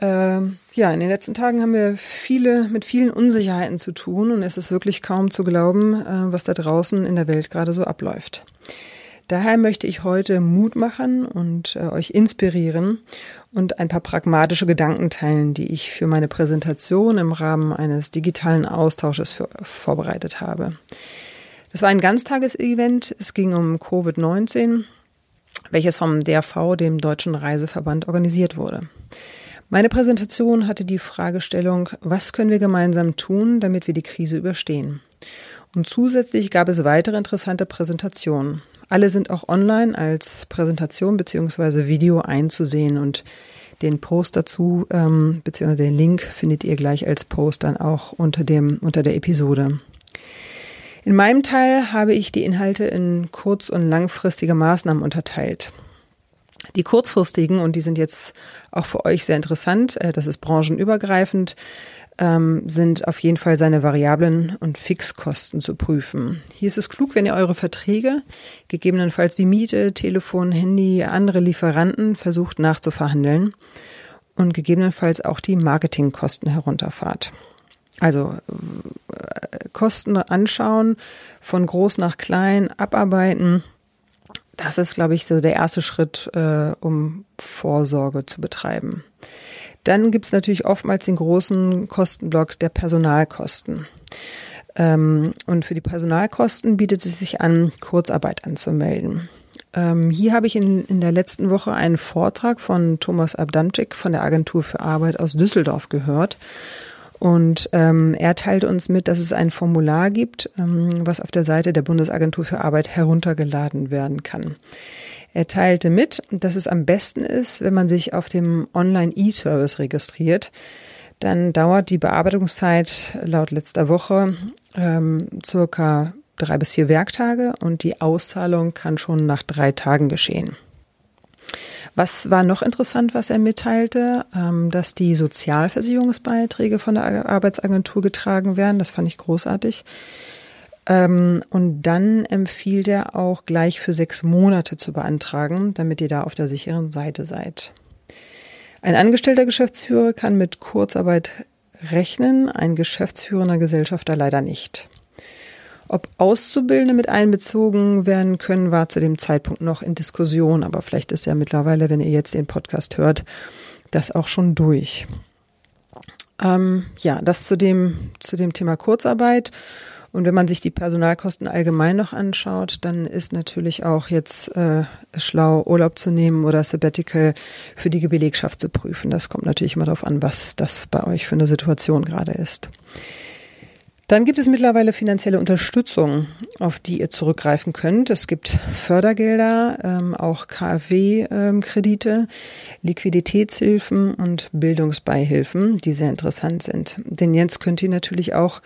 Ähm, ja, in den letzten Tagen haben wir viele mit vielen Unsicherheiten zu tun und es ist wirklich kaum zu glauben, äh, was da draußen in der Welt gerade so abläuft. Daher möchte ich heute Mut machen und äh, euch inspirieren und ein paar pragmatische Gedanken teilen, die ich für meine Präsentation im Rahmen eines digitalen Austausches für, vorbereitet habe. Das war ein Ganztagesevent. Es ging um Covid-19, welches vom DRV, dem Deutschen Reiseverband, organisiert wurde. Meine Präsentation hatte die Fragestellung, was können wir gemeinsam tun, damit wir die Krise überstehen? Und zusätzlich gab es weitere interessante Präsentationen. Alle sind auch online als Präsentation beziehungsweise Video einzusehen und den Post dazu ähm, beziehungsweise den Link findet ihr gleich als Post dann auch unter dem unter der Episode. In meinem Teil habe ich die Inhalte in kurz- und langfristige Maßnahmen unterteilt. Die kurzfristigen, und die sind jetzt auch für euch sehr interessant, äh, das ist branchenübergreifend, ähm, sind auf jeden Fall seine Variablen und Fixkosten zu prüfen. Hier ist es klug, wenn ihr eure Verträge, gegebenenfalls wie Miete, Telefon, Handy, andere Lieferanten, versucht nachzuverhandeln und gegebenenfalls auch die Marketingkosten herunterfahrt. Also äh, Kosten anschauen, von groß nach klein abarbeiten das ist, glaube ich, so der erste Schritt, äh, um Vorsorge zu betreiben. Dann gibt es natürlich oftmals den großen Kostenblock der Personalkosten. Ähm, und für die Personalkosten bietet es sich an, Kurzarbeit anzumelden. Ähm, hier habe ich in, in der letzten Woche einen Vortrag von Thomas Abdamczyk von der Agentur für Arbeit aus Düsseldorf gehört. Und ähm, er teilt uns mit, dass es ein Formular gibt, ähm, was auf der Seite der Bundesagentur für Arbeit heruntergeladen werden kann. Er teilte mit, dass es am besten ist, wenn man sich auf dem Online-E-Service registriert. Dann dauert die Bearbeitungszeit laut letzter Woche ähm, circa drei bis vier Werktage und die Auszahlung kann schon nach drei Tagen geschehen. Was war noch interessant, was er mitteilte, ähm, dass die Sozialversicherungsbeiträge von der Arbeitsagentur getragen werden. Das fand ich großartig. Ähm, und dann empfiehlt er auch gleich für sechs Monate zu beantragen, damit ihr da auf der sicheren Seite seid. Ein angestellter Geschäftsführer kann mit Kurzarbeit rechnen, ein geschäftsführender Gesellschafter leider nicht. Ob Auszubildende mit einbezogen werden können, war zu dem Zeitpunkt noch in Diskussion, aber vielleicht ist ja mittlerweile, wenn ihr jetzt den Podcast hört, das auch schon durch. Ähm, ja, das zu dem, zu dem Thema Kurzarbeit. Und wenn man sich die Personalkosten allgemein noch anschaut, dann ist natürlich auch jetzt äh, schlau, Urlaub zu nehmen oder Sabbatical für die Belegschaft zu prüfen. Das kommt natürlich immer darauf an, was das bei euch für eine Situation gerade ist. Dann gibt es mittlerweile finanzielle Unterstützung, auf die ihr zurückgreifen könnt. Es gibt Fördergelder, ähm, auch KfW-Kredite, Liquiditätshilfen und Bildungsbeihilfen, die sehr interessant sind. Denn jetzt könnt ihr natürlich auch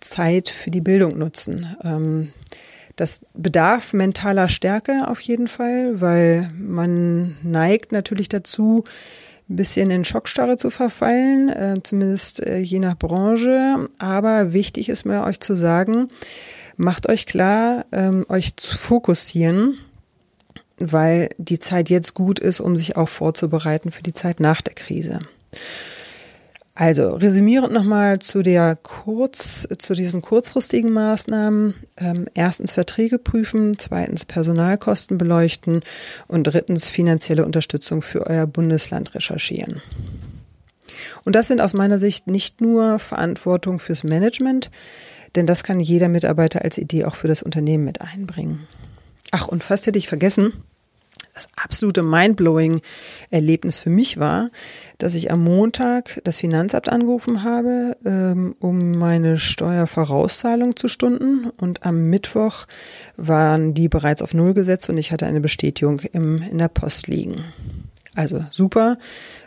Zeit für die Bildung nutzen. Ähm, das bedarf mentaler Stärke auf jeden Fall, weil man neigt natürlich dazu, bisschen in Schockstarre zu verfallen, äh, zumindest äh, je nach Branche. Aber wichtig ist mir euch zu sagen, macht euch klar, ähm, euch zu fokussieren, weil die Zeit jetzt gut ist, um sich auch vorzubereiten für die Zeit nach der Krise. Also resümierend nochmal zu der kurz, zu diesen kurzfristigen Maßnahmen. Ähm, erstens Verträge prüfen, zweitens Personalkosten beleuchten und drittens finanzielle Unterstützung für euer Bundesland recherchieren. Und das sind aus meiner Sicht nicht nur Verantwortung fürs Management, denn das kann jeder Mitarbeiter als Idee auch für das Unternehmen mit einbringen. Ach, und fast hätte ich vergessen, das absolute mindblowing Erlebnis für mich war, dass ich am Montag das Finanzamt angerufen habe, ähm, um meine Steuervorauszahlung zu stunden und am Mittwoch waren die bereits auf Null gesetzt und ich hatte eine Bestätigung im, in der Post liegen. Also super,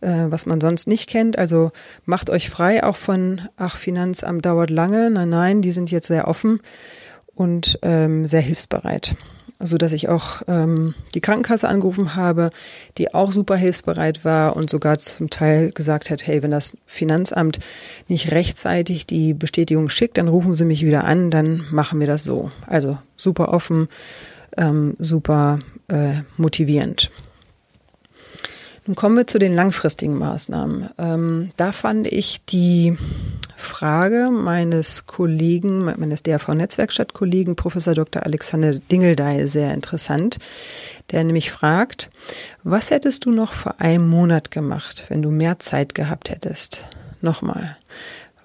äh, was man sonst nicht kennt. Also macht euch frei auch von, ach, Finanzamt dauert lange. Nein, nein, die sind jetzt sehr offen und ähm, sehr hilfsbereit so dass ich auch ähm, die Krankenkasse angerufen habe, die auch super hilfsbereit war und sogar zum Teil gesagt hat, hey, wenn das Finanzamt nicht rechtzeitig die Bestätigung schickt, dann rufen Sie mich wieder an, dann machen wir das so. Also super offen, ähm, super äh, motivierend. Nun kommen wir zu den langfristigen Maßnahmen. Ähm, da fand ich die Frage meines Kollegen, meines DRV-Netzwerkstatt-Kollegen, Professor Dr. Alexander Dingeldey, sehr interessant, der nämlich fragt, was hättest du noch vor einem Monat gemacht, wenn du mehr Zeit gehabt hättest? Nochmal,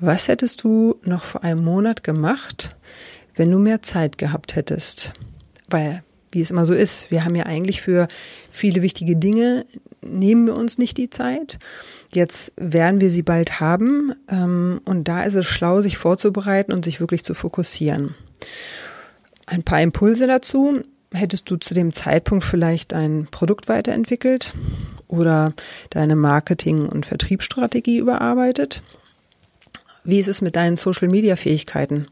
was hättest du noch vor einem Monat gemacht, wenn du mehr Zeit gehabt hättest? Weil wie es immer so ist. Wir haben ja eigentlich für viele wichtige Dinge, nehmen wir uns nicht die Zeit. Jetzt werden wir sie bald haben. Ähm, und da ist es schlau, sich vorzubereiten und sich wirklich zu fokussieren. Ein paar Impulse dazu. Hättest du zu dem Zeitpunkt vielleicht ein Produkt weiterentwickelt oder deine Marketing- und Vertriebsstrategie überarbeitet? Wie ist es mit deinen Social-Media-Fähigkeiten?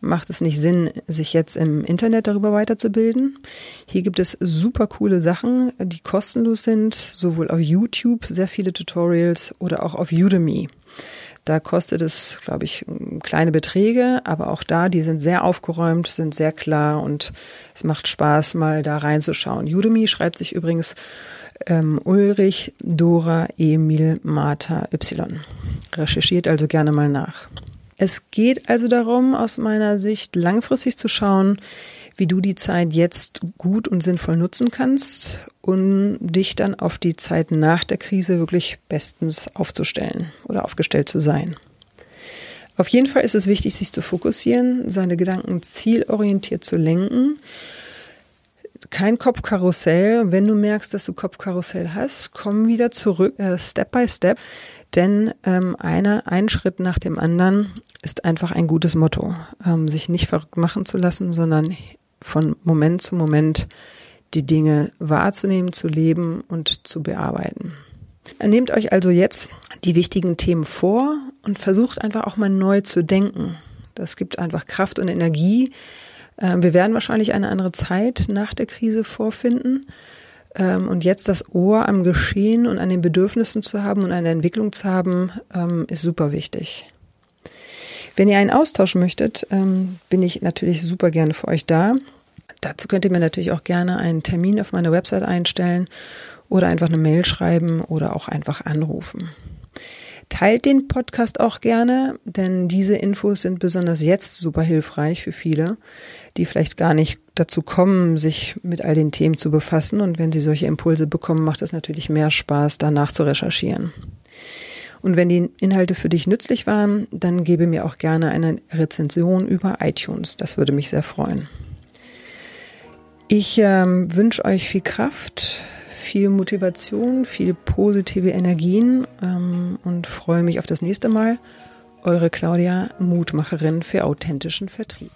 Macht es nicht Sinn, sich jetzt im Internet darüber weiterzubilden? Hier gibt es super coole Sachen, die kostenlos sind, sowohl auf YouTube sehr viele Tutorials oder auch auf Udemy. Da kostet es, glaube ich, kleine Beträge, aber auch da, die sind sehr aufgeräumt, sind sehr klar und es macht Spaß, mal da reinzuschauen. Udemy schreibt sich übrigens ähm, Ulrich Dora Emil Martha Y. Recherchiert also gerne mal nach. Es geht also darum, aus meiner Sicht langfristig zu schauen, wie du die Zeit jetzt gut und sinnvoll nutzen kannst um dich dann auf die Zeit nach der Krise wirklich bestens aufzustellen oder aufgestellt zu sein. Auf jeden Fall ist es wichtig, sich zu fokussieren, seine Gedanken zielorientiert zu lenken kein Kopfkarussell. Wenn du merkst, dass du Kopfkarussell hast, komm wieder zurück, äh, Step by Step. Denn ähm, einer, ein Schritt nach dem anderen ist einfach ein gutes Motto. Ähm, sich nicht verrückt machen zu lassen, sondern von Moment zu Moment die Dinge wahrzunehmen, zu leben und zu bearbeiten. Nehmt euch also jetzt die wichtigen Themen vor und versucht einfach auch mal neu zu denken. Das gibt einfach Kraft und Energie, wir werden wahrscheinlich eine andere Zeit nach der Krise vorfinden. Ähm, und jetzt das Ohr am Geschehen und an den Bedürfnissen zu haben und an der Entwicklung zu haben, ähm, ist super wichtig. Wenn ihr einen Austausch möchtet, bin ich natürlich super gerne für euch da. Dazu könnt ihr mir natürlich auch gerne einen Termin auf meiner Website einstellen oder einfach eine Mail schreiben oder auch einfach anrufen. Teilt den Podcast auch gerne, denn diese Infos sind besonders jetzt super hilfreich für viele, die vielleicht gar nicht dazu kommen, sich mit all den Themen zu befassen. Und wenn sie solche Impulse bekommen, macht es natürlich mehr Spaß, danach zu recherchieren. Und wenn die Inhalte für dich nützlich waren, dann gebe mir auch gerne eine Rezension über iTunes. Das würde mich sehr freuen. Ich ähm, wünsche euch viel Kraft, viel Motivation, viel positive Energien ähm, und freue mich auf das nächste Mal. Eure Claudia, Mutmacherin für authentischen Vertrieb.